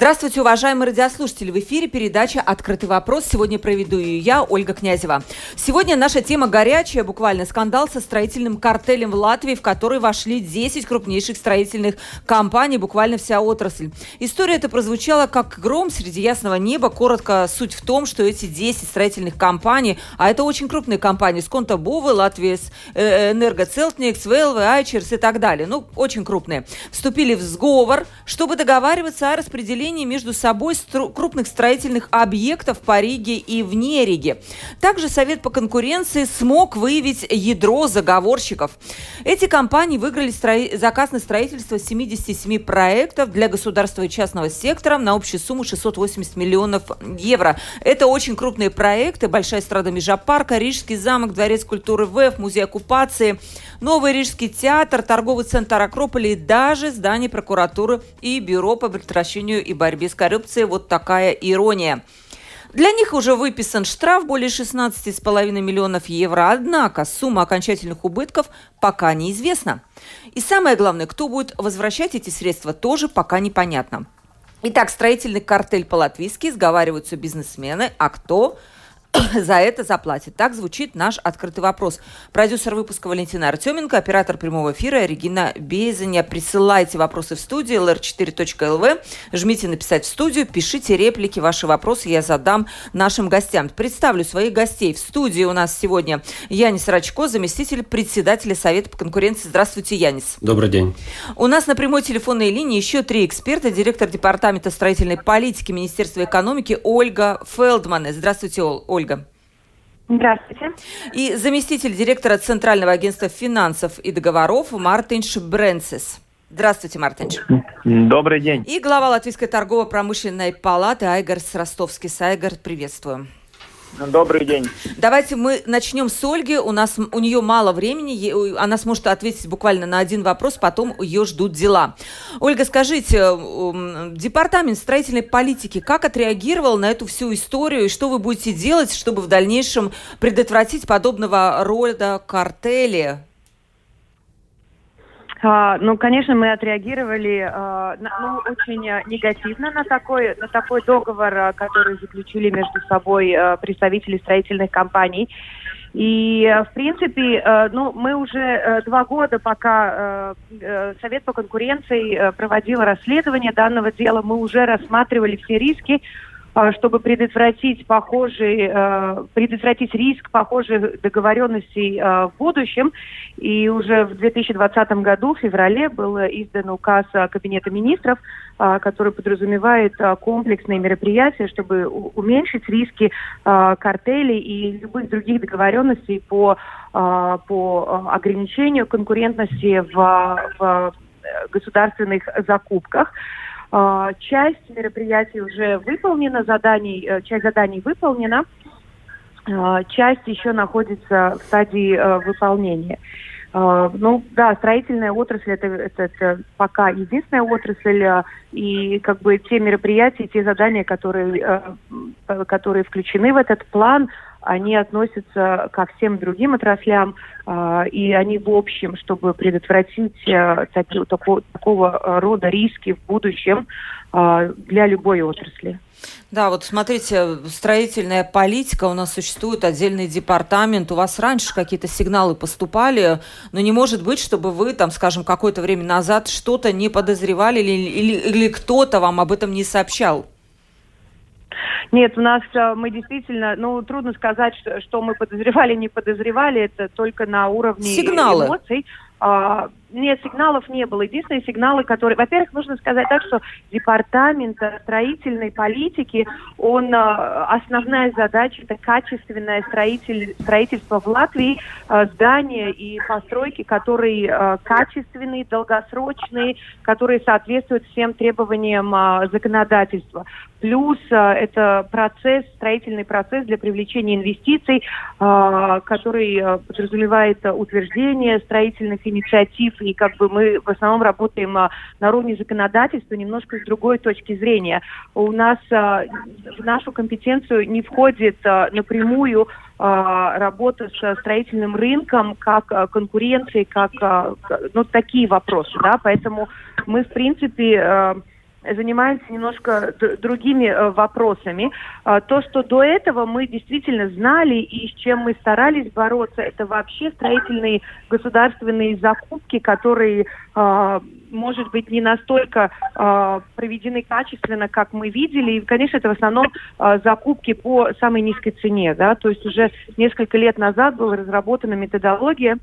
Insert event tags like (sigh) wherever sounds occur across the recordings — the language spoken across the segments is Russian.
Здравствуйте, уважаемые радиослушатели. В эфире передача «Открытый вопрос». Сегодня проведу ее я, Ольга Князева. Сегодня наша тема горячая, буквально скандал со строительным картелем в Латвии, в который вошли 10 крупнейших строительных компаний, буквально вся отрасль. История эта прозвучала как гром среди ясного неба. Коротко, суть в том, что эти 10 строительных компаний, а это очень крупные компании, Сконта Бовы, Латвия, э, Энергоцелтникс, Велвы, Айчерс и так далее, ну, очень крупные, вступили в сговор, чтобы договариваться о распределении распределении между собой стру- крупных строительных объектов по Риге и вне Риги. Также Совет по конкуренции смог выявить ядро заговорщиков. Эти компании выиграли стро- заказ на строительство 77 проектов для государства и частного сектора на общую сумму 680 миллионов евро. Это очень крупные проекты. Большая страда Межапарка, Рижский замок, Дворец культуры ВЭФ, Музей оккупации, Новый Рижский театр, торговый центр Акрополя и даже здание прокуратуры и бюро по предотвращению и борьбе с коррупцией. Вот такая ирония. Для них уже выписан штраф более 16,5 миллионов евро, однако сумма окончательных убытков пока неизвестна. И самое главное, кто будет возвращать эти средства, тоже пока непонятно. Итак, строительный картель по-латвийски, сговариваются бизнесмены, а кто – (coughs) за это заплатит. Так звучит наш открытый вопрос. Продюсер выпуска Валентина Артеменко, оператор прямого эфира Регина Безаня. Присылайте вопросы в студию lr4.lv. Жмите написать в студию, пишите реплики, ваши вопросы я задам нашим гостям. Представлю своих гостей. В студии у нас сегодня Янис Рачко, заместитель председателя Совета по конкуренции. Здравствуйте, Янис. Добрый день. У нас на прямой телефонной линии еще три эксперта. Директор департамента строительной политики Министерства экономики Ольга Фелдман. Здравствуйте, Ольга. Ольга. Здравствуйте. И заместитель директора Центрального агентства финансов и договоров Мартинш Бренцис. Здравствуйте, Мартинш. Добрый день. И глава Латвийской торгово-промышленной палаты Айгар Ростовский. Айгар, приветствую. Добрый день. Давайте мы начнем с Ольги. У нас у нее мало времени, она сможет ответить буквально на один вопрос, потом ее ждут дела. Ольга, скажите, департамент строительной политики как отреагировал на эту всю историю и что вы будете делать, чтобы в дальнейшем предотвратить подобного рода картели а, ну, конечно, мы отреагировали а, ну, очень негативно на такой, на такой договор, а, который заключили между собой представители строительных компаний. И, в принципе, ну, мы уже два года, пока Совет по конкуренции проводил расследование данного дела, мы уже рассматривали все риски, а, чтобы предотвратить похожий, э, предотвратить риск похожих договоренностей э, в будущем. И уже в 2020 году, в феврале, был издан указ Кабинета министров, э, который подразумевает комплексные мероприятия, чтобы уменьшить риски картелей и любых других договоренностей по, по ограничению конкурентности в, в государственных закупках. А, часть мероприятий уже выполнена, заданий, э, часть заданий выполнена, а, часть еще находится в стадии э, выполнения. А, ну да, строительная отрасль это, это, это пока единственная отрасль, и как бы те мероприятия, те задания, которые, э, которые включены в этот план, они относятся ко всем другим отраслям, э, и они в общем, чтобы предотвратить э, таки, такого, такого рода риски в будущем э, для любой отрасли. Да, вот смотрите, строительная политика, у нас существует отдельный департамент, у вас раньше какие-то сигналы поступали, но не может быть, чтобы вы там, скажем, какое-то время назад что-то не подозревали или, или, или кто-то вам об этом не сообщал. Нет, у нас э, мы действительно, ну, трудно сказать, что, что мы подозревали, не подозревали, это только на уровне Сигналы. эмоций. А, нет, сигналов не было. Единственные сигналы, которые... Во-первых, нужно сказать так, что департамент строительной политики, он... Основная задача – это качественное строитель, строительство в Латвии, здания и постройки, которые качественные, долгосрочные, которые соответствуют всем требованиям законодательства. Плюс это процесс, строительный процесс для привлечения инвестиций, который подразумевает утверждение строительных инициатив и как бы мы в основном работаем а, на уровне законодательства немножко с другой точки зрения. У нас а, в нашу компетенцию не входит а, напрямую работа с строительным рынком, как конкуренцией, как ну, такие вопросы, да, поэтому мы, в принципе, занимаемся немножко другими э, вопросами. А, то, что до этого мы действительно знали и с чем мы старались бороться, это вообще строительные государственные закупки, которые, а, может быть, не настолько а, проведены качественно, как мы видели. И, конечно, это в основном закупки по самой низкой цене. Да? То есть уже несколько лет назад была разработана методология,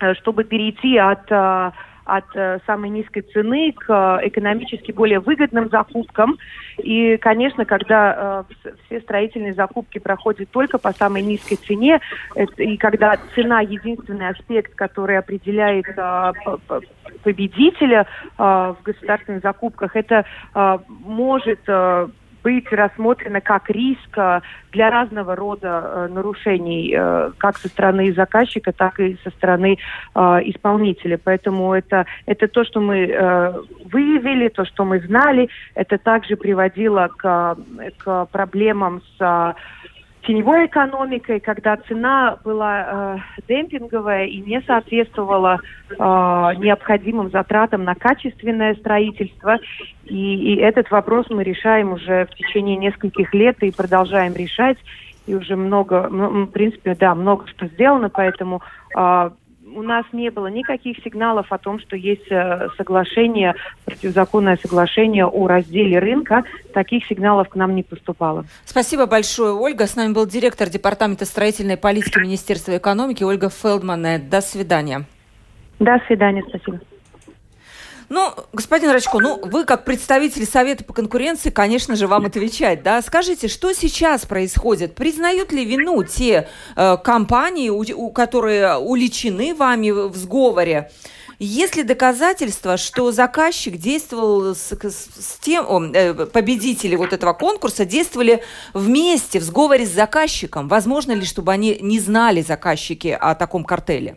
э, чтобы перейти от от э, самой низкой цены к э, экономически более выгодным закупкам. И, конечно, когда э, все строительные закупки проходят только по самой низкой цене, и когда цена единственный аспект, который определяет победителя в государственных закупках, это может быть рассмотрено как риск э, для разного рода э, нарушений, э, как со стороны заказчика, так и со стороны исполнителя. Поэтому это, это то, что мы выявили, то, что мы знали. Это также приводило к, к проблемам с теневой экономикой, когда цена была э, демпинговая и не соответствовала э, необходимым затратам на качественное строительство. И, и этот вопрос мы решаем уже в течение нескольких лет и продолжаем решать. И уже много, в принципе, да, много что сделано, поэтому э, у нас не было никаких сигналов о том, что есть э, соглашение, противозаконное соглашение о разделе рынка. Таких сигналов к нам не поступало. Спасибо большое, Ольга. С нами был директор Департамента строительной политики Министерства экономики Ольга Фелдман. До свидания. До свидания, спасибо. Ну, господин Рачко, ну вы как представитель Совета по конкуренции, конечно же, вам отвечать, да? Скажите, что сейчас происходит? Признают ли вину те э, компании, у, у, которые уличены вами в сговоре? Есть ли доказательства, что заказчик действовал с, с тем, о, э, победители вот этого конкурса действовали вместе в сговоре с заказчиком? Возможно ли, чтобы они не знали заказчики о таком картеле?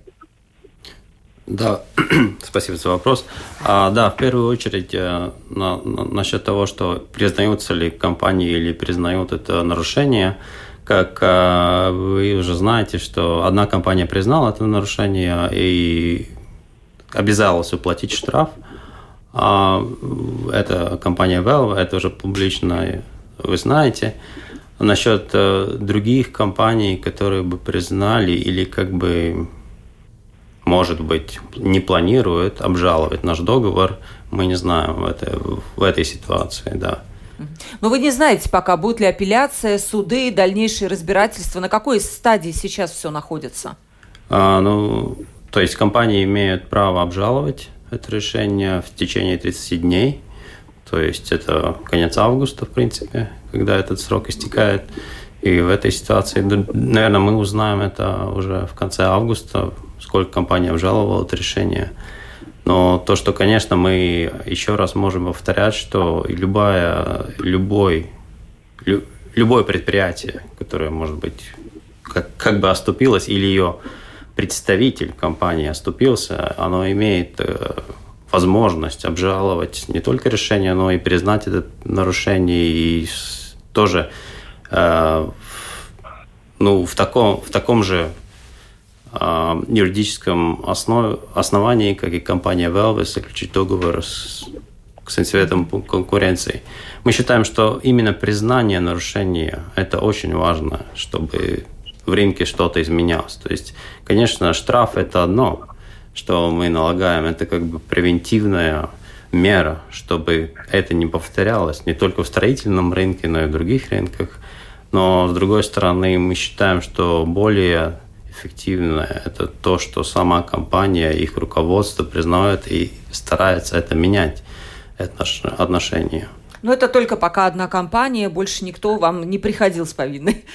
Да, (clears throat) спасибо за вопрос. А, да, в первую очередь э, на, на, насчет того, что признаются ли компании или признают это нарушение, как а, вы уже знаете, что одна компания признала это нарушение и обязалась уплатить штраф. А, это компания Valve, это уже публично вы знаете. Насчет других компаний, которые бы признали или как бы может быть, не планирует обжаловать наш договор, мы не знаем в этой, в этой ситуации, да. Но вы не знаете пока, будет ли апелляция, суды, дальнейшие разбирательства, на какой стадии сейчас все находится? А, ну, то есть компании имеют право обжаловать это решение в течение 30 дней. То есть это конец августа, в принципе, когда этот срок истекает. И в этой ситуации, наверное, мы узнаем это уже в конце августа, сколько компания обжаловала это решение. Но то, что, конечно, мы еще раз можем повторять, что любая, любой, лю, любое предприятие, которое, может быть, как, как бы оступилось, или ее представитель компании оступился, оно имеет э, возможность обжаловать не только решение, но и признать это нарушение и тоже ну, в таком, в таком же э, юридическом основ, основании, как и компания Valve, заключить договор с, с Институтом конкуренции. Мы считаем, что именно признание нарушения – это очень важно, чтобы в рынке что-то изменялось. То есть, конечно, штраф – это одно, что мы налагаем, это как бы превентивная мера, чтобы это не повторялось не только в строительном рынке, но и в других рынках. Но, с другой стороны, мы считаем, что более эффективное, это то, что сама компания, их руководство признает и старается это менять, это отношения. Но это только пока одна компания, больше никто вам не приходил с повинной.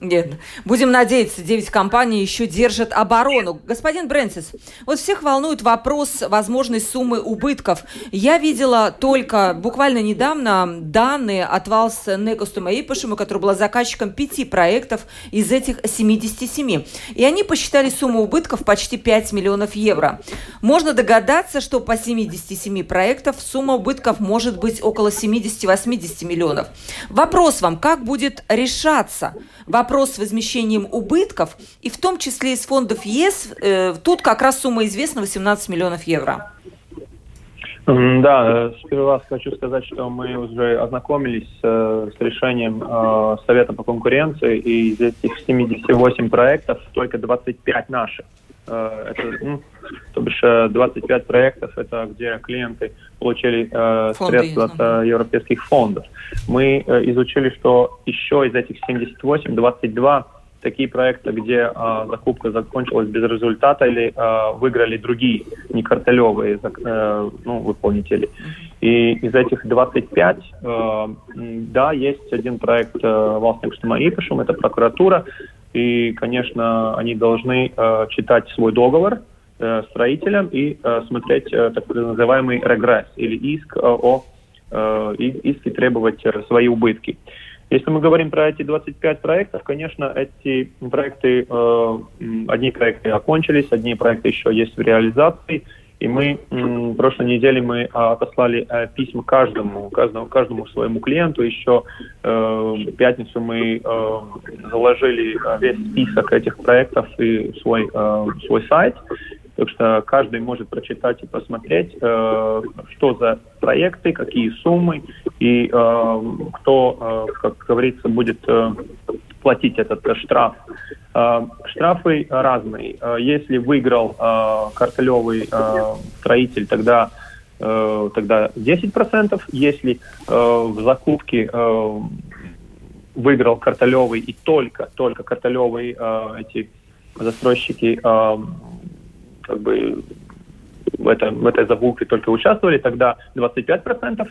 Нет. Будем надеяться, 9 компаний еще держат оборону. Господин Брэнсис, вот всех волнует вопрос возможной суммы убытков. Я видела только буквально недавно данные от Валс Некостума Ипашима, который был заказчиком пяти проектов из этих 77. И они посчитали сумму убытков почти 5 миллионов евро. Можно догадаться, что по 77 проектов сумма убытков может быть около 70-80 миллионов. Вопрос вам, как будет решаться? Вопрос с возмещением убытков, и в том числе из фондов ЕС, э, тут как раз сумма известна 18 миллионов евро. Да, сперва хочу сказать, что мы уже ознакомились э, с решением э, Совета по конкуренции, и из этих 78 проектов только 25 наших. Э, это, ну, то бишь 25 э, проектов, это где клиенты получили э, средства от э, европейских фондов. Мы э, изучили, что еще из этих 78, 22 такие проекты, где э, закупка закончилась без результата или э, выиграли другие, не картелевые э, ну, выполнители. И из этих 25, э, да, есть один проект э, Валстингштема Ипишем, это прокуратура, и, конечно, они должны э, читать свой договор э, строителям и э, смотреть э, так называемый регресс или иск э, о э, иск требовать э, свои убытки. Если мы говорим про эти 25 проектов, конечно, эти проекты, э, одни проекты окончились, одни проекты еще есть в реализации, и мы в прошлой неделе мы а, отослали э, письма каждому, каждому, каждому своему клиенту. Еще э, в пятницу мы э, заложили весь список этих проектов и свой, свой сайт. Так что каждый может прочитать и посмотреть, э, что за проекты, какие суммы и э, кто, э, как говорится, будет э, платить этот э, штраф. Э, штрафы разные. Э, если выиграл картелевый строитель, тогда тогда 10%. Если э, в закупке выиграл картелевый и только только картелевые э, эти застройщики как бы в, этом, в этой закупке только участвовали, тогда 25%.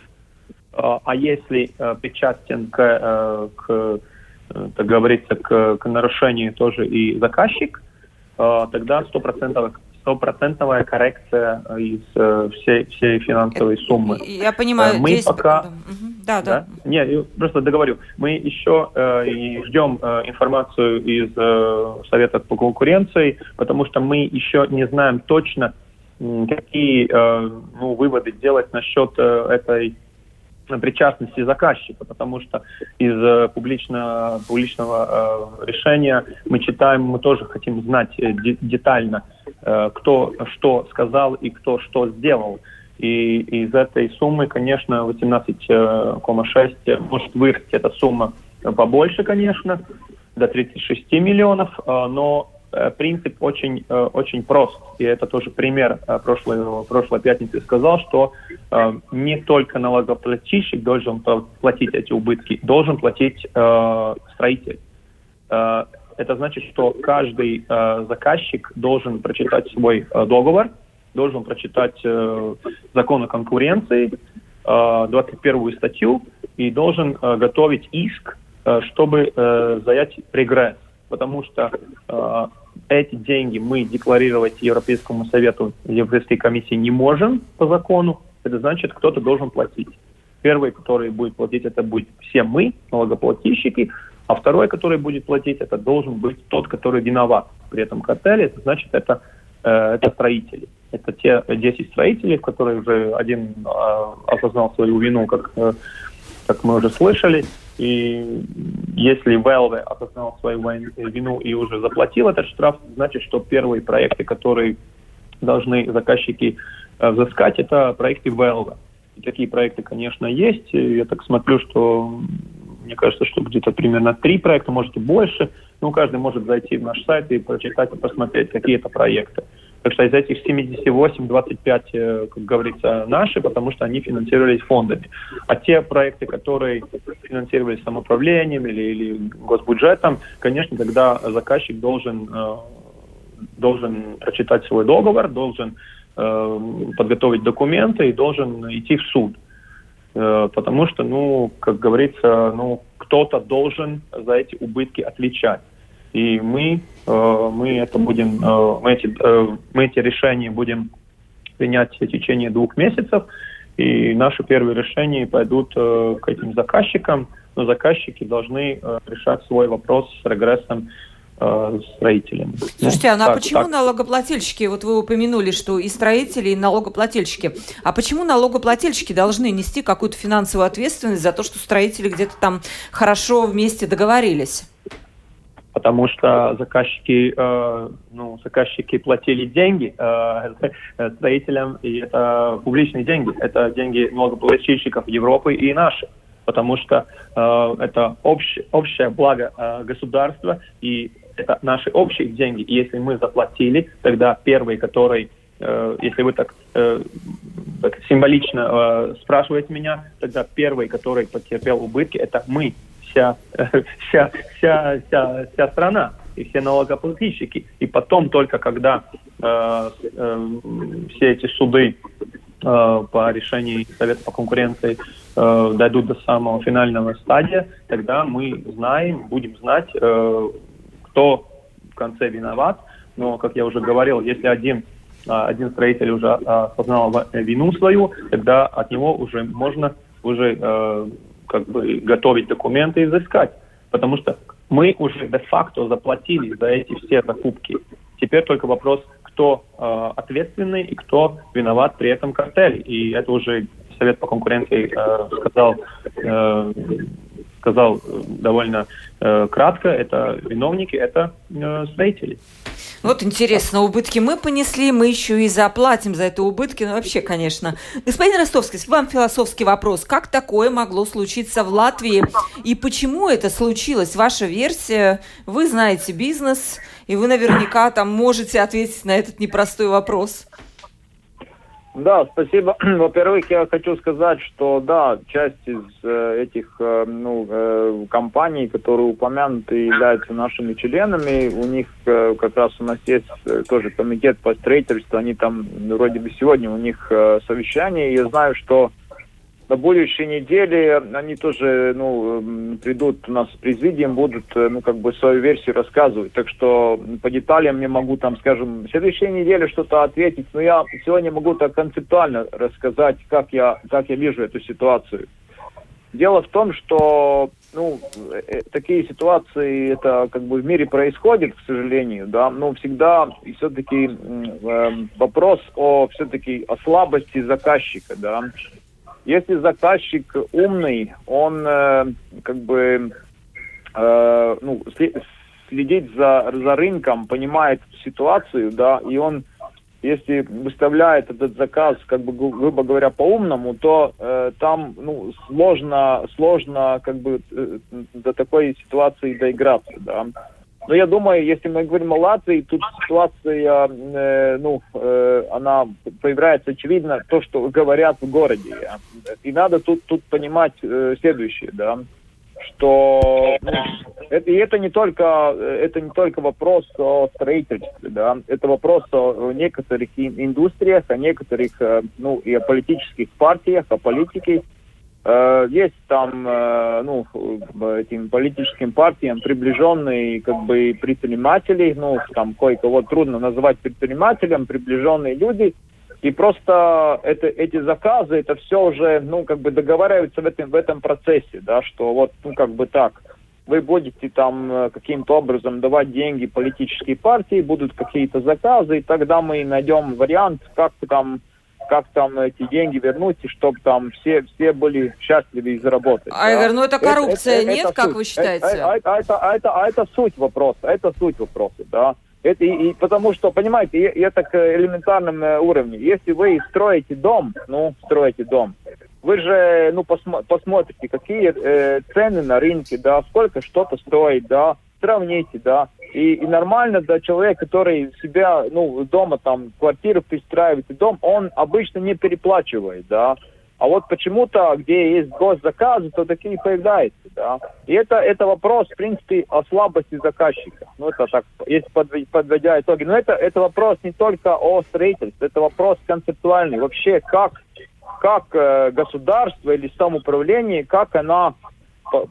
А, если причастен к, к так говорится, к, к нарушению тоже и заказчик, тогда 100% стопроцентная коррекция из всей, всей финансовой суммы. Я понимаю. Мы 10... пока... Да, да. да. Не, просто договорю. Мы еще э, ждем э, информацию из э, Совета по конкуренции, потому что мы еще не знаем точно, какие э, ну, выводы делать насчет э, этой причастности заказчика, потому что из э, публично, публичного э, решения мы читаем, мы тоже хотим знать э, детально, э, кто что сказал и кто что сделал. И из этой суммы, конечно, 18,6 э, может вырасти эта сумма побольше, конечно, до 36 миллионов, но принцип очень, очень прост. И это тоже пример прошлой, прошлой пятницы сказал, что не только налогоплательщик должен платить эти убытки, должен платить строитель. Это значит, что каждый заказчик должен прочитать свой договор, должен прочитать э, закон о конкуренции, э, 21 статью, и должен э, готовить иск, э, чтобы э, заять регресс. Потому что э, эти деньги мы декларировать Европейскому Совету, Европейской комиссии не можем по закону. Это значит, кто-то должен платить. Первый, который будет платить, это будет все мы, налогоплательщики, а второй, который будет платить, это должен быть тот, который виноват при этом картеле. Это значит, это, э, это строители. Это те 10 строителей, которые уже один а, осознал свою вину, как, э, как мы уже слышали. И если Valve осознал свою вину и уже заплатил этот штраф, значит, что первые проекты, которые должны заказчики э, взыскать, это проекты Valve. И такие проекты, конечно, есть. Я так смотрю, что мне кажется, что где-то примерно три проекта, может и больше. Ну, каждый может зайти в наш сайт и прочитать и посмотреть, какие это проекты. Так что из этих 78, 25, э, как говорится, наши, потому что они финансировались фондами. А те проекты, которые финансировались самоуправлением или, или госбюджетом, конечно, тогда заказчик должен, э, должен прочитать свой договор, должен э, подготовить документы и должен идти в суд. Потому что, ну, как говорится, ну, кто-то должен за эти убытки отвечать. И мы, э, мы это будем, э, мы эти, э, мы эти решения будем принять в течение двух месяцев. И наши первые решения пойдут к этим заказчикам, но заказчики должны решать свой вопрос с регрессом строителям. Слушайте, ну, а так, почему так. налогоплательщики, вот вы упомянули, что и строители, и налогоплательщики, а почему налогоплательщики должны нести какую-то финансовую ответственность за то, что строители где-то там хорошо вместе договорились? Потому что заказчики, э, ну, заказчики платили деньги э, строителям, и это публичные деньги, это деньги налогоплательщиков Европы и наши, потому что э, это общее, общее благо э, государства, и это наши общие деньги, и если мы заплатили, тогда первый, который э, если вы так, э, так символично э, спрашиваете меня, тогда первый, который потерпел убытки, это мы, вся, вся, вся, вся, вся страна и все налогоплательщики. И потом только когда э, э, все эти суды э, по решению Совета по конкуренции э, дойдут до самого финального стадия, тогда мы знаем, будем знать, э, кто в конце виноват. Но, как я уже говорил, если один э, один строитель уже э, осознал вину свою, тогда от него уже можно уже э, как бы готовить документы и изыскать. Потому что мы уже де-факто заплатили за эти все закупки. Теперь только вопрос, кто э, ответственный и кто виноват при этом картеле. И это уже Совет по конкуренции э, сказал, э, сказал довольно э, кратко. Это виновники, это э, строители. Вот интересно, убытки мы понесли, мы еще и заплатим за это убытки. Ну, вообще, конечно. Господин Ростовский, вам философский вопрос. Как такое могло случиться в Латвии? И почему это случилось? Ваша версия. Вы знаете бизнес, и вы наверняка там можете ответить на этот непростой вопрос. Да, спасибо. (clears throat) Во-первых, я хочу сказать, что да, часть из э, этих э, ну, э, компаний, которые упомянуты, являются нашими членами. У них э, как раз у нас есть э, тоже комитет по строительству. Они там вроде бы сегодня у них э, совещание. Я знаю, что на будущей неделе они тоже ну, придут у нас в президиум, будут э, ну, как бы свою версию рассказывать. Так что по деталям я могу там, скажем, в следующей неделе что-то ответить, но я сегодня могу так концептуально рассказать, как я, как я вижу эту ситуацию. Дело в том, что ну, э, такие ситуации это как бы в мире происходит, к сожалению, да, но всегда все-таки э, вопрос о все-таки о слабости заказчика, да, если заказчик умный, он э, как бы э, ну, следит за, за рынком, понимает ситуацию, да, и он, если выставляет этот заказ, как бы, грубо говоря, по-умному, то э, там, ну, сложно, сложно, как бы, э, до такой ситуации доиграться, да. Но я думаю, если мы говорим о Латвии, тут ситуация, э, ну, э, она появляется очевидно то, что говорят в городе. И надо тут, тут понимать э, следующее, да, что ну, это, и это не только это не только вопрос о строительстве, да, это вопрос о некоторых индустриях, о некоторых, э, ну, и о политических партиях, о политике, есть там, э, ну, этим политическим партиям приближенные, как бы, предприниматели, ну, там, кое-кого трудно называть предпринимателем, приближенные люди, и просто это, эти заказы, это все уже, ну, как бы договариваются в этом, в этом процессе, да, что вот, ну, как бы так, вы будете там э, каким-то образом давать деньги политической партии, будут какие-то заказы, и тогда мы найдем вариант, как там как там эти деньги вернуть, и чтобы там все, все были счастливы и заработать. Айвер, да? ну это коррупция, это, нет, это как суть. вы считаете? А, а, это, а, это, а это суть вопроса, это суть вопроса, да. Это и, и потому что, понимаете, это к элементарным э, уровню. Если вы строите дом, ну, строите дом, вы же, ну, посмо посмотрите, какие э, цены на рынке, да, сколько что-то стоит, да, сравните, да. И, и нормально, да, человек, который себя, ну, дома там, квартиру пристраивает, и дом, он обычно не переплачивает, да. А вот почему-то, где есть госзаказы, то такие появляются, да. И это, это вопрос, в принципе, о слабости заказчика. Ну, это так, если подводя итоги. Но это, это вопрос не только о строительстве, это вопрос концептуальный. Вообще, как, как э, государство или самоуправление, как она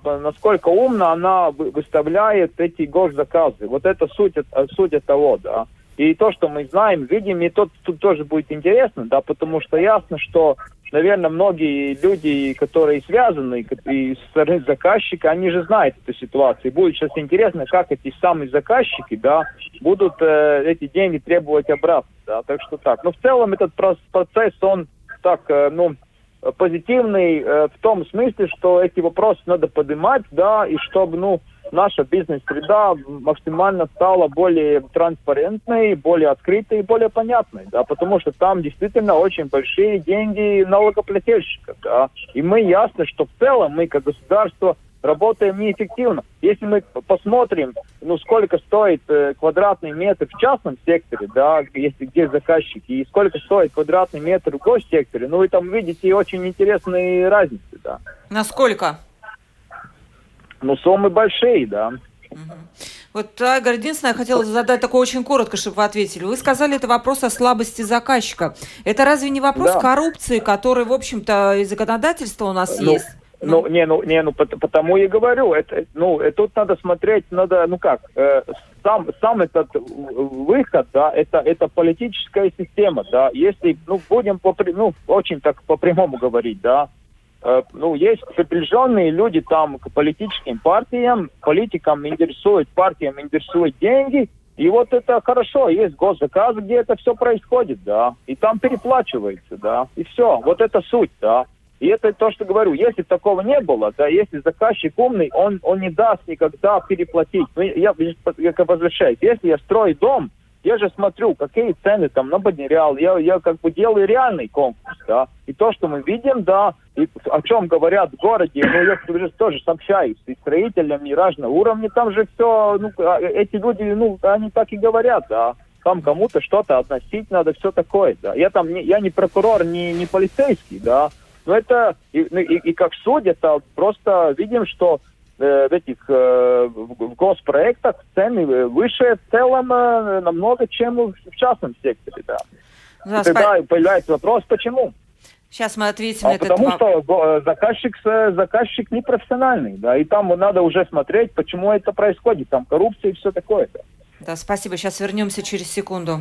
насколько умно она выставляет эти госзаказы. Вот это суть, суть того, да. И то, что мы знаем, видим, и тут, тут тоже будет интересно, да, потому что ясно, что, наверное, многие люди, которые связаны и с стороны заказчика, они же знают эту ситуацию. И будет сейчас интересно, как эти самые заказчики, да, будут э, эти деньги требовать обратно, да, так что так. Но в целом этот процесс, он так, э, ну, позитивный э, в том смысле, что эти вопросы надо поднимать, да, и чтобы, ну, наша бизнес-среда максимально стала более транспарентной, более открытой и более понятной, да, потому что там действительно очень большие деньги налогоплательщиков, да, и мы ясно, что в целом мы как государство работаем неэффективно. Если мы посмотрим, ну, сколько стоит э, квадратный метр в частном секторе, да, если где заказчики, и сколько стоит квадратный метр в госсекторе, ну, вы там видите очень интересные разницы, да. Насколько? Ну, суммы большие, да. Вот, Айгор, единственное, я хотела задать такое очень коротко, чтобы вы ответили. Вы сказали, это вопрос о слабости заказчика. Это разве не вопрос да. коррупции, который, в общем-то, и законодательство у нас ну, есть? Ну, не, ну, не, ну, потому и говорю, это, ну, тут надо смотреть, надо, ну как, э, сам, сам этот выход, да, это, это политическая система, да, если, ну, будем по, ну, очень так по прямому говорить, да, э, ну, есть приближенные люди там к политическим партиям, политикам интересуют, партиям интересуют деньги, и вот это хорошо, есть госзаказ, где это все происходит, да, и там переплачивается, да, и все, вот это суть, да. И это то, что говорю, если такого не было, да, если заказчик умный, он, он не даст никогда переплатить. Ну, я, я возвращаюсь, если я строю дом, я же смотрю, какие цены там на материал, я, я как бы делаю реальный конкурс, да. И то, что мы видим, да, и о чем говорят в городе, ну, я уже тоже сообщаюсь и строителям, и разного уровня, там же все, ну, а, эти люди, ну, они так и говорят, да там кому-то что-то относить надо, все такое, да. Я там, не, я не прокурор, не, не полицейский, да, но это, и, ну, и, и как судья, это просто видим, что э, в этих э, в госпроектах цены выше в целом э, намного, чем в, в частном секторе, да. да и тогда спа... появляется вопрос, почему? Сейчас мы ответим а на этот потому вопрос. что заказчик, заказчик непрофессиональный, да, и там надо уже смотреть, почему это происходит, там коррупция и все такое. Да, да спасибо. Сейчас вернемся через секунду.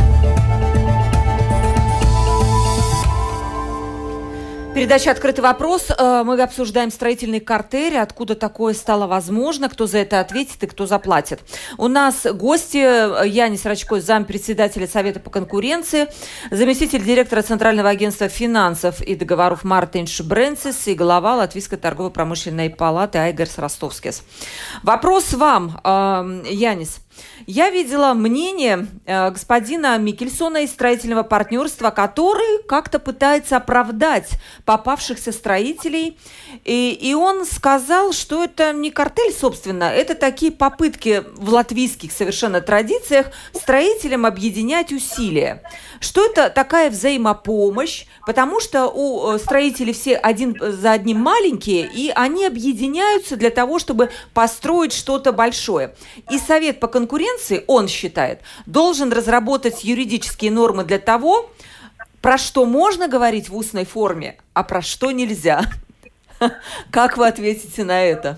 Передача «Открытый вопрос». Э, мы обсуждаем строительный картель, откуда такое стало возможно, кто за это ответит и кто заплатит. У нас гости Янис Рачко, зампредседателя Совета по конкуренции, заместитель директора Центрального агентства финансов и договоров Мартин Шбренцис и глава Латвийской торгово-промышленной палаты Айгерс Ростовскис. Вопрос вам, э, Янис. Я видела мнение э, господина Микельсона из строительного партнерства, который как-то пытается оправдать попавшихся строителей. И, и он сказал, что это не картель, собственно, это такие попытки в латвийских совершенно традициях строителям объединять усилия. Что это такая взаимопомощь, потому что у э, строителей все один за одним маленькие, и они объединяются для того, чтобы построить что-то большое. И Совет по конкуренции, он считает, должен разработать юридические нормы для того, про что можно говорить в устной форме, а про что нельзя. (laughs) Как вы ответите на это?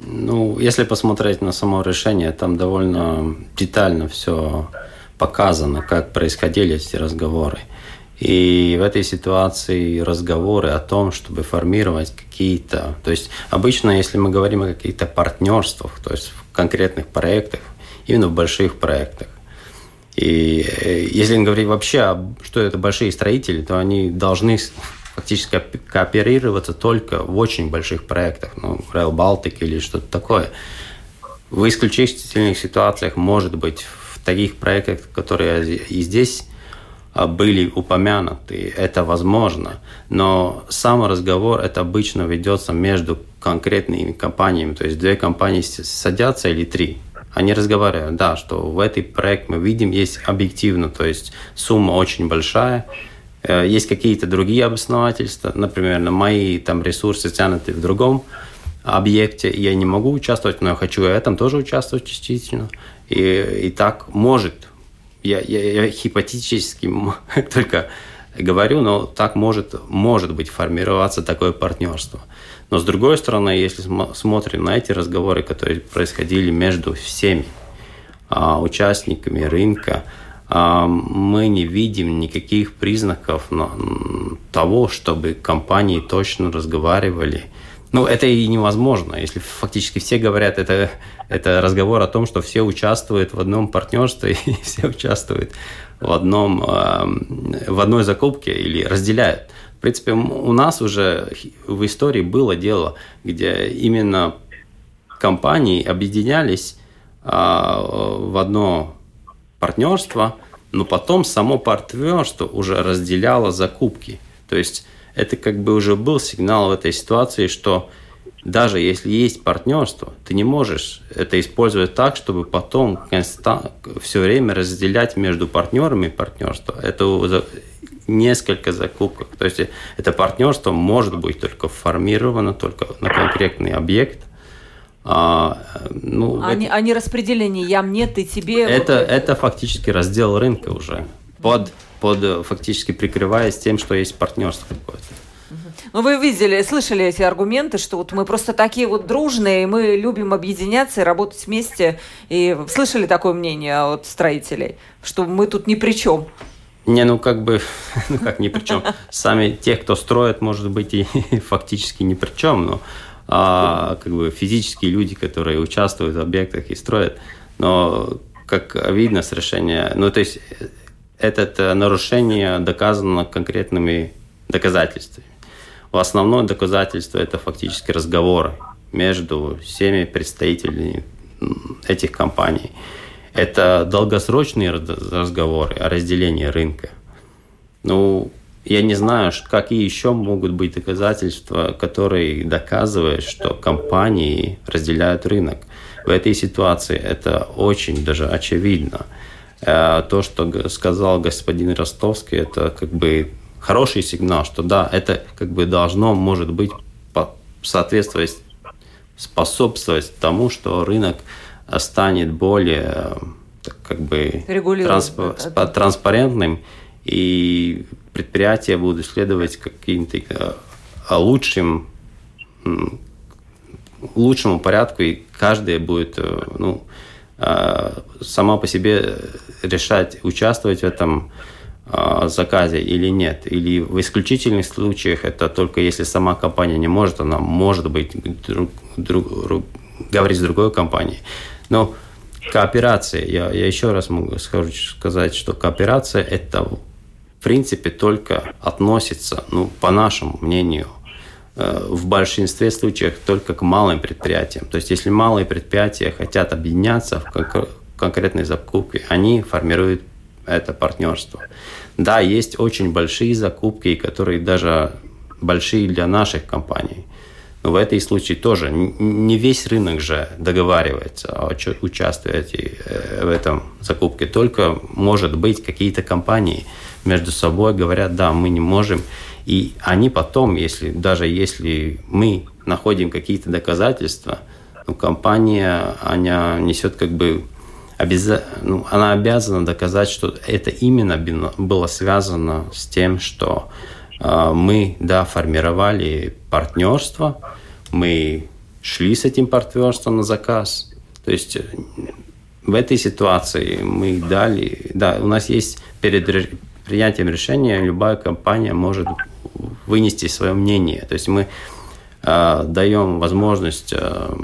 Ну, если посмотреть на само решение, там довольно детально все показано, как происходили эти разговоры. И в этой ситуации разговоры о том, чтобы формировать какие-то... То есть обычно, если мы говорим о каких-то партнерствах, то есть в конкретных проектах, именно в больших проектах, и э, если говорить вообще, что это большие строители, то они должны фактически кооперироваться только в очень больших проектах, ну, Rail Baltic или что-то такое. В исключительных ситуациях, может быть, в таких проектах, которые и здесь были упомянуты, это возможно, но сам разговор это обычно ведется между конкретными компаниями, то есть две компании садятся или три, они разговаривают, да, что в этой проект мы видим, есть объективно, то есть сумма очень большая, э, есть какие-то другие обосновательства, например, мои там ресурсы тянуты в другом объекте, я не могу участвовать, но я хочу в этом тоже участвовать частично. И, и так может, я, я, я хипотетически (laughs) только говорю, но так может, может быть формироваться такое партнерство. Но с другой стороны, если смотрим на эти разговоры, которые происходили между всеми а, участниками рынка, а, мы не видим никаких признаков того, чтобы компании точно разговаривали. Ну, это и невозможно, если фактически все говорят, это, это разговор о том, что все участвуют в одном партнерстве (laughs) и все участвуют в, одном, а, в одной закупке или разделяют. В принципе, у нас уже в истории было дело, где именно компании объединялись а, в одно партнерство, но потом само партнерство уже разделяло закупки. То есть это как бы уже был сигнал в этой ситуации, что даже если есть партнерство, ты не можешь это использовать так, чтобы потом все время разделять между партнерами партнерство. Это несколько закупок. То есть это партнерство может быть только формировано только на конкретный объект. А, ну, а, это, не, а не распределение я мне, ты тебе. Это, вот это фактически раздел рынка уже. Под, под фактически прикрываясь тем, что есть партнерство какое-то. Ну, вы видели, слышали эти аргументы, что вот мы просто такие вот дружные, мы любим объединяться и работать вместе. И слышали такое мнение от строителей, что мы тут ни при чем. Не, ну как бы, (laughs) ну как ни при чем. Сами те, кто строит, может быть, и (laughs) фактически ни при чем, но а, как бы физические люди, которые участвуют в объектах и строят. Но как видно с решения, ну то есть это нарушение доказано конкретными доказательствами. В основное доказательство это фактически разговоры между всеми представителями этих компаний. Это долгосрочные разговоры о разделении рынка. Ну, я не знаю, какие еще могут быть доказательства, которые доказывают, что компании разделяют рынок. В этой ситуации это очень даже очевидно. Э, то, что сказал господин Ростовский, это как бы хороший сигнал, что да, это как бы должно, может быть, соответствовать, способствовать тому, что рынок станет более как бы трансп... транспарентным, и предприятия будут следовать каким-то э, лучшим, лучшему порядку, и каждая будет э, ну, сама по себе решать, участвовать в этом заказе или нет. Или в исключительных случаях это только если сама компания не может, она может быть друг, друг, говорить с другой компанией. Но кооперация, я, я еще раз могу сказать, что кооперация это в принципе только относится, ну, по нашему мнению, э, в большинстве случаев только к малым предприятиям. То есть, если малые предприятия хотят объединяться в конкретной закупке, они формируют это партнерство. Да, есть очень большие закупки, которые даже большие для наших компаний – но в этой случае тоже не весь рынок же договаривается о участвовании э, в этом закупке. Только, может быть, какие-то компании между собой говорят, да, мы не можем. И они потом, если, даже если мы находим какие-то доказательства, ну, компания, она несет как бы обяза... ну, она обязана доказать, что это именно было связано с тем, что э, мы, да, формировали партнерство, мы шли с этим партнерством на заказ. То есть в этой ситуации мы дали, да, у нас есть перед принятием решения любая компания может вынести свое мнение. То есть мы э, даем возможность, э,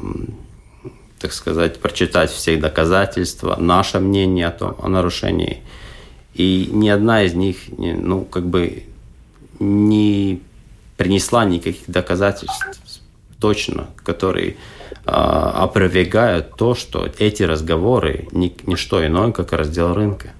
так сказать, прочитать все доказательства, наше мнение о том, о нарушении. И ни одна из них, ну, как бы не принесла никаких доказательств точно, которые а, опровергают то, что эти разговоры не, не что иное, как раздел рынка.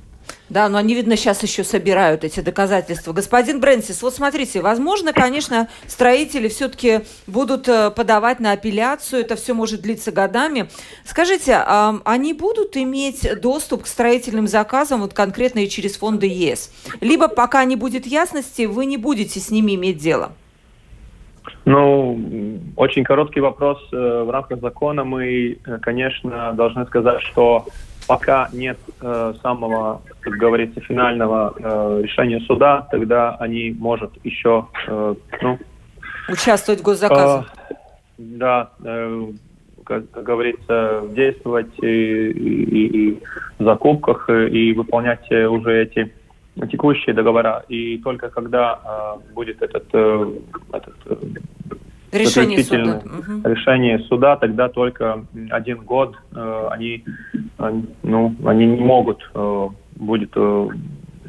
Да, но они, видно, сейчас еще собирают эти доказательства. Господин Брэнсис, вот смотрите, возможно, конечно, строители все-таки будут э, подавать на апелляцию, это все может длиться годами. Скажите, а они будут иметь доступ к строительным заказам вот конкретно и через фонды ЕС? Либо пока не будет ясности, вы не будете с ними иметь дело? Ну, очень короткий вопрос. Э, в рамках закона мы, э, конечно, должны сказать, что пока нет э, самого, как говорится, финального э, решения суда, тогда они могут еще э, ну, участвовать в госзаказе. Э, да, э, как, как говорится, действовать и, и, и в закупках и выполнять уже эти текущие договора. И только когда э, будет этот, э, этот э, решение суда. решение суда, тогда только один год э, они, э, ну, они не могут э, будет э,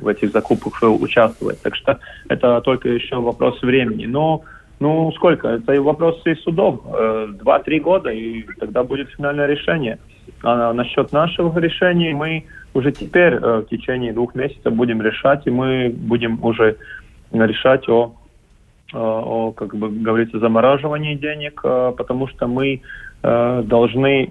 в этих закупках участвовать. Так что это только еще вопрос времени. Но ну сколько? Это вопрос и судов. Э, два-три года, и тогда будет финальное решение. А насчет нашего решения мы уже теперь э, в течение двух месяцев будем решать, и мы будем уже решать о о, как бы говорится, замораживании денег, потому что мы должны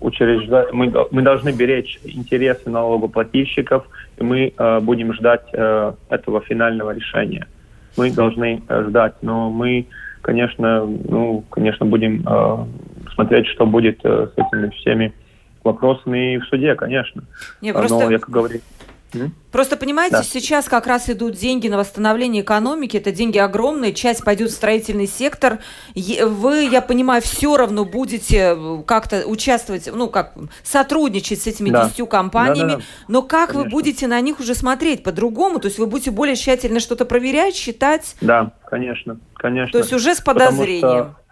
учреждать, мы, мы должны беречь интересы налогоплательщиков, и мы будем ждать этого финального решения. Мы должны ждать, но мы, конечно, ну, конечно, будем смотреть, что будет с этими всеми вопросами и в суде, конечно. Не, просто... Но, я как говорю, Просто понимаете, да. сейчас как раз идут деньги на восстановление экономики, это деньги огромные, часть пойдет в строительный сектор. Вы, я понимаю, все равно будете э, как-то участвовать, ну как сотрудничать с этими да. компаниями, да, да, да. но как конечно. вы будете на них уже смотреть по-другому? То есть вы будете более тщательно что-то проверять, считать? Да, конечно, конечно. То есть уже с подозрением. Потому что...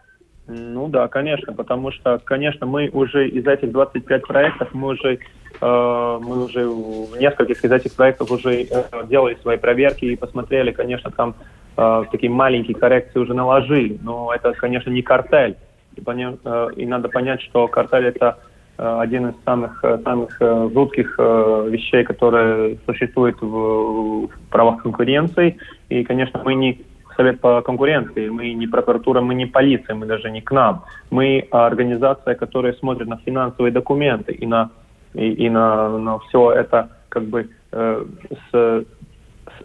Ну да, конечно, потому что, конечно, мы уже из этих 25 проектов, мы уже Э, мы уже в нескольких из этих проектов уже э, делали свои проверки и посмотрели, конечно, там э, такие маленькие коррекции уже наложили, но это, конечно, не картель. И, и надо понять, что картель это один из самых, самых жутких вещей, которые существуют в правах конкуренции. И, конечно, мы не Совет по конкуренции, мы не прокуратура, мы не полиция, мы даже не к нам. Мы организация, которая смотрит на финансовые документы и на и, и на, на все это как бы э, с,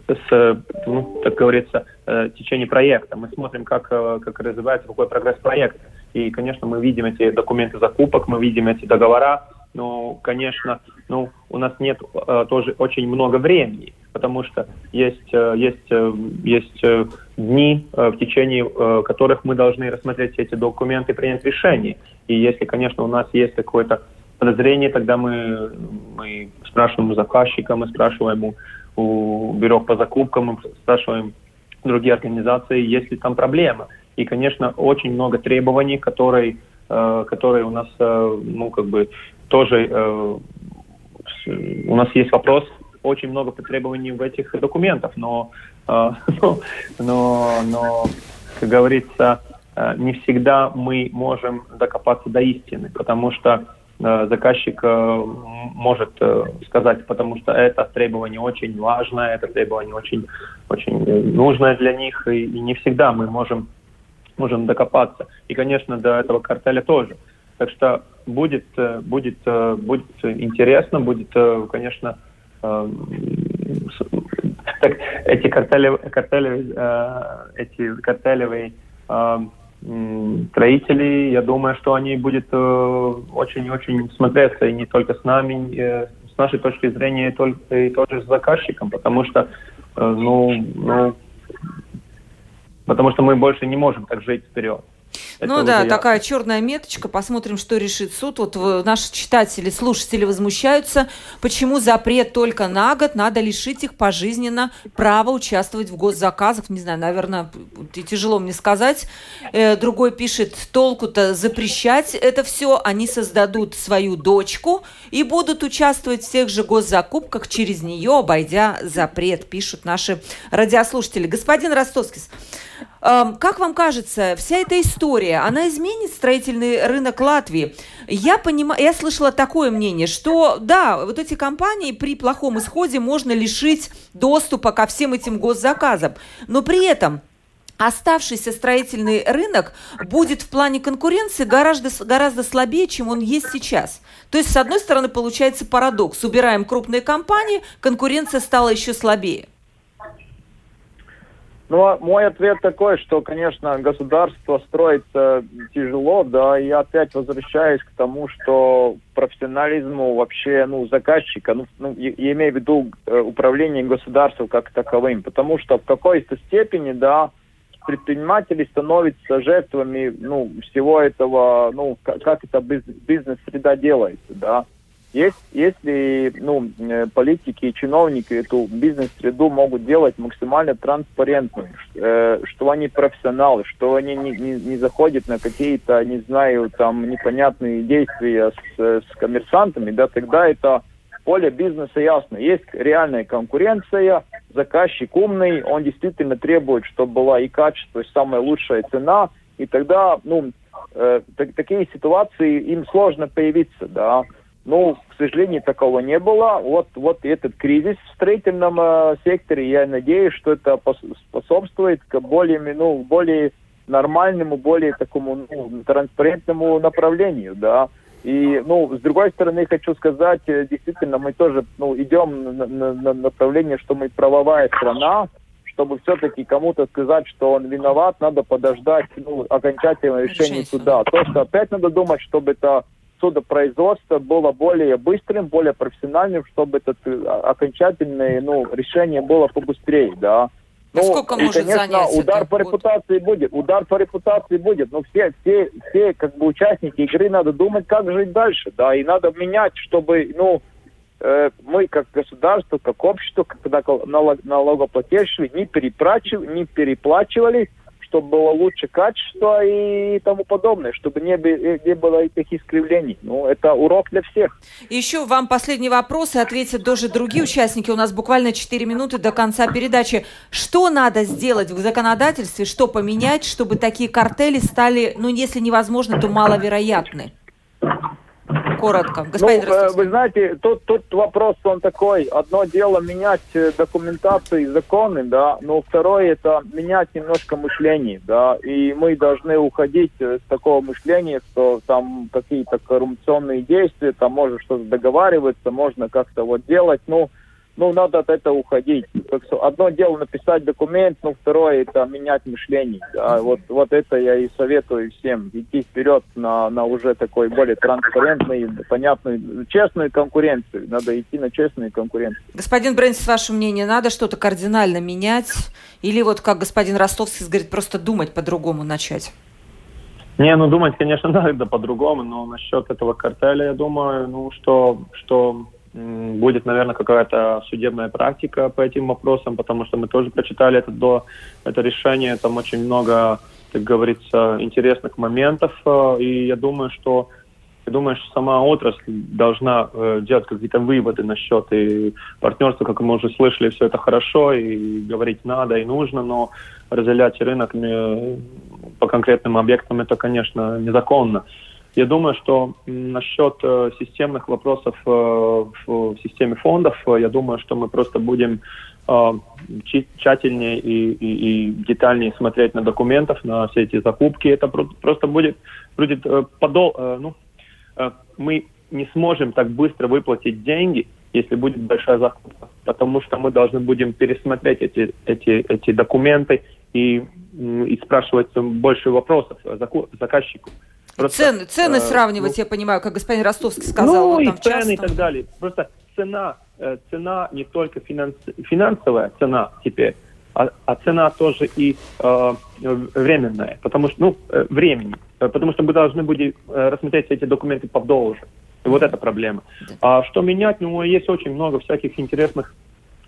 с, ну, так говорится, э, течение проекта. Мы смотрим, как, э, как развивается, какой прогресс проекта. И, конечно, мы видим эти документы закупок, мы видим эти договора, но, конечно, ну, у нас нет э, тоже очень много времени, потому что есть, э, есть, э, есть э, дни, э, в течение э, которых мы должны рассмотреть эти документы и принять решение. И если, конечно, у нас есть какой-то подозрение, тогда мы, мы спрашиваем у заказчика, мы спрашиваем у, у бюро по закупкам, мы спрашиваем другие организации, есть ли там проблема. И, конечно, очень много требований, которые, э, которые у нас, э, ну, как бы, тоже э, у нас есть вопрос, очень много требований в этих документах, но, э, (laughs) но, но, но, как говорится, э, не всегда мы можем докопаться до истины, потому что Э, заказчик э, может э, сказать, потому что это требование очень важное, это требование очень, очень нужное для них, и, и не всегда мы можем, можем докопаться. И, конечно, до этого картеля тоже. Так что будет, будет, будет интересно, будет, конечно, так, эти картели, картели, эти картелевые строителей, я думаю, что они будут э, очень-очень смотреться и не только с нами, э, с нашей точки зрения, и, только, и тоже с заказчиком, потому что, э, ну, ну, потому что мы больше не можем так жить вперед. Ну да, такая черная меточка. Посмотрим, что решит суд. Вот наши читатели, слушатели возмущаются, почему запрет только на год, надо лишить их пожизненно права участвовать в госзаказах. Не знаю, наверное, тяжело мне сказать. Э, другой пишет, толку-то запрещать это все, они создадут свою дочку и будут участвовать в тех же госзакупках через нее, обойдя запрет, пишут наши радиослушатели. Господин Ростовский, Как вам кажется, вся эта история, она изменит строительный рынок Латвии? Я понимаю, я слышала такое мнение, что да, вот эти компании при плохом исходе можно лишить доступа ко всем этим госзаказам, но при этом оставшийся строительный рынок будет в плане конкуренции гораздо, гораздо слабее, чем он есть сейчас. То есть, с одной стороны, получается парадокс. Убираем крупные компании, конкуренция стала еще слабее. Ну, а мой ответ такой, что, конечно, государство строится тяжело, да, и опять возвращаюсь к тому, что профессионализму вообще, ну, заказчика, ну, ну я имею в виду э, управление государством как таковым, потому что в какой-то степени, да, предприниматели становятся жертвами, ну, всего этого, ну, как, как это бизнес-среда делается, да. Есть, если ну, э, политики и чиновники эту бизнес-среду могут делать максимально транспарентной, э, что они профессионалы, что они не, не, не заходят на какие-то, не знаю, там непонятные действия с, с коммерсантами, да, тогда это поле бизнеса ясно. Есть реальная конкуренция, заказчик умный, он действительно требует, чтобы была и качество, и самая лучшая цена, и тогда, ну, э, так, такие ситуации им сложно появиться, да. Ну, к сожалению, такого не было. Вот, вот этот кризис в строительном э, секторе, я надеюсь, что это способствует к более, ну, более нормальному, более такому ну, транспарентному направлению, да. И, ну, с другой стороны, хочу сказать, э, действительно, мы тоже, ну, идем на, на, на направление, что мы правовая страна, чтобы все-таки кому-то сказать, что он виноват, надо подождать, ну, окончательное решение суда. То, что опять надо думать, чтобы это судопроизводство было более быстрым, более профессиональным, чтобы это э, окончательное ну, решение было побыстрее, да. Ну, Сколько и, может конечно, занять удар по репутации будет, удар по репутации будет, но все, все, все как бы участники игры надо думать, как жить дальше, да, и надо менять, чтобы, ну, э, мы как государство, как общество, как налог, налогоплательщики не переплачивали, не переплачивали чтобы было лучше качество и тому подобное, чтобы не, не было этих искривлений. Ну, это урок для всех. Еще вам последний вопрос, и ответят тоже другие участники. У нас буквально 4 минуты до конца передачи. Что надо сделать в законодательстве, что поменять, чтобы такие картели стали, ну, если невозможно, то маловероятны? Коротко. Господин ну, вы знаете, тут, тут вопрос он такой. Одно дело менять э, документацию и законы, да, но второе это менять немножко мышление, да, и мы должны уходить э, с такого мышления, что там какие-то коррупционные действия, там можно что-то договариваться, можно как-то вот делать, ну, ну, надо от этого уходить. Так что одно дело написать документ, но второе это менять мышление. Да? Вот, вот это я и советую всем. Идти вперед на, на уже такой более транспарентный, понятную, честную конкуренцию. Надо идти на честную конкуренцию. Господин Брэнсис, ваше мнение, надо что-то кардинально менять? Или вот, как господин Ростовский говорит, просто думать по-другому начать? Не, ну думать, конечно, (laughs) надо по-другому, но насчет этого картеля, я думаю, ну что, что будет, наверное, какая-то судебная практика по этим вопросам, потому что мы тоже прочитали это до это решение, там очень много, как говорится, интересных моментов, э, и я думаю, что я думаю, что сама отрасль должна э, делать какие-то выводы насчет и партнерства, как мы уже слышали, все это хорошо, и говорить надо и нужно, но разделять рынок э, по конкретным объектам это, конечно, незаконно. Я думаю, что насчет э, системных вопросов э, в, системе фондов, э, я думаю, что мы просто будем тщательнее и, и, и детальнее смотреть на документов, на все эти закупки. Это просто будет, будет подол, ну, мы не сможем так быстро выплатить деньги, если будет большая закупка, потому что мы должны будем пересмотреть эти, эти, эти документы и, и спрашивать больше вопросов заказчику. Просто, цены, цены э, сравнивать, ну, я понимаю, как господин Ростовский сказал. Ну, и цены часто... и так далее. Просто цена, э, цена не только финанс, финансовая цена теперь, а, а цена тоже и э, временная, потому что, ну, э, времени, э, потому что мы должны будем рассмотреть эти документы подолже. И вот эта проблема. А что менять? Ну, есть очень много всяких интересных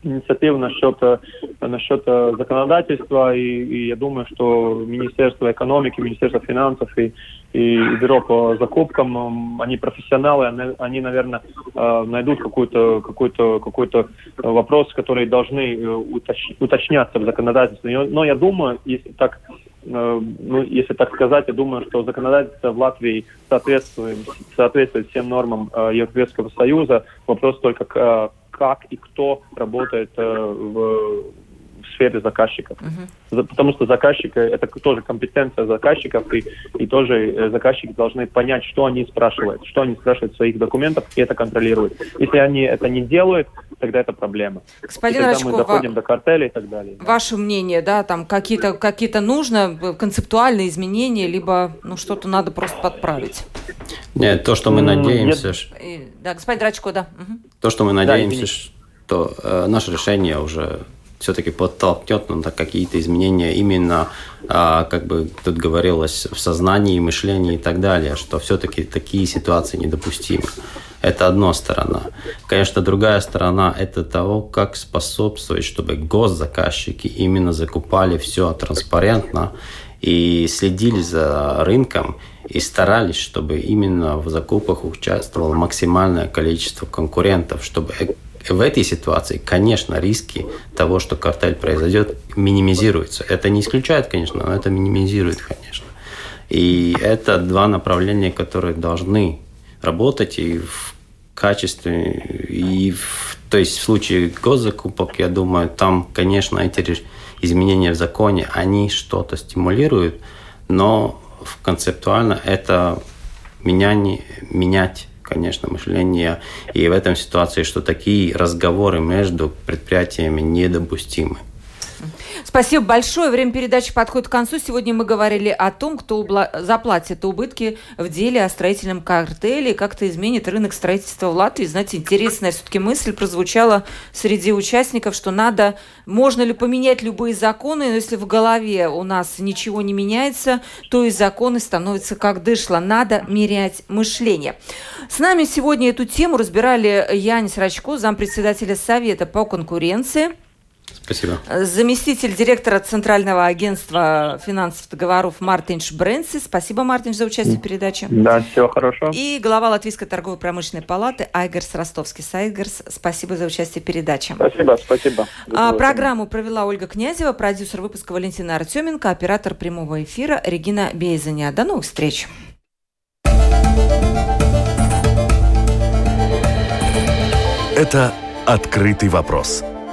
инициатив насчет, э, насчет э, законодательства, и, и я думаю, что Министерство экономики, Министерство финансов и, и бюро по закупкам, они профессионалы, они, они наверное, э, найдут какой-то какой -то, какой -то вопрос, который должны уточ, уточняться в законодательстве. Но я думаю, если так ну, если так сказать, я думаю, что законодательство в Латвии соответствует, соответствует всем нормам Европейского Союза. Вопрос только, как и кто работает в в сфере заказчиков. Uh-huh. Потому что заказчик это тоже компетенция заказчиков, и, и тоже э, заказчики должны понять, что они спрашивают, что они спрашивают в своих документах, и это контролируют. Если они это не делают, тогда это проблема. Господин и тогда Рачков, мы доходим до картеля и так далее. Ваше мнение, да, там какие-то какие-то нужно э, концептуальные изменения, либо ну что-то надо просто подправить? Нет, то, что мы надеемся... Нет. Да, господин Рачко, да. Угу. То, что мы надеемся, да, что э, наше решение уже все-таки подтолкнет на какие-то изменения именно, а, как бы тут говорилось, в сознании, мышлении и так далее, что все-таки такие ситуации недопустимы. Это одна сторона. Конечно, другая сторона – это того, как способствовать, чтобы госзаказчики именно закупали все транспарентно и следили за рынком и старались, чтобы именно в закупках участвовало максимальное количество конкурентов, чтобы в этой ситуации, конечно, риски того, что картель произойдет, минимизируются. Это не исключает, конечно, но это минимизирует, конечно. И это два направления, которые должны работать и в качестве, и в, то есть в случае госзакупок, я думаю, там, конечно, эти изменения в законе, они что-то стимулируют, но концептуально это менять, менять конечно, мышление. И в этом ситуации, что такие разговоры между предприятиями недопустимы. Спасибо большое. Время передачи подходит к концу. Сегодня мы говорили о том, кто заплатит убытки в деле о строительном картеле, как это изменит рынок строительства в Латвии. Знаете, интересная все-таки мысль прозвучала среди участников, что надо, можно ли поменять любые законы, но если в голове у нас ничего не меняется, то и законы становятся как дышло. Надо мерять мышление. С нами сегодня эту тему разбирали Янис Рачко, зампредседателя Совета по конкуренции, Спасибо. Заместитель директора Центрального агентства финансовых договоров Мартинш Брэнси. Спасибо, Мартинш, за участие в передаче. Да, всего хорошо. И глава Латвийской торгово-промышленной палаты Айгерс Ростовский. Айгерс, спасибо за участие в передаче. Спасибо, спасибо. А, программу провела Ольга Князева, продюсер выпуска Валентина Артеменко, оператор прямого эфира Регина Бейзаня. До новых встреч. Это «Открытый вопрос»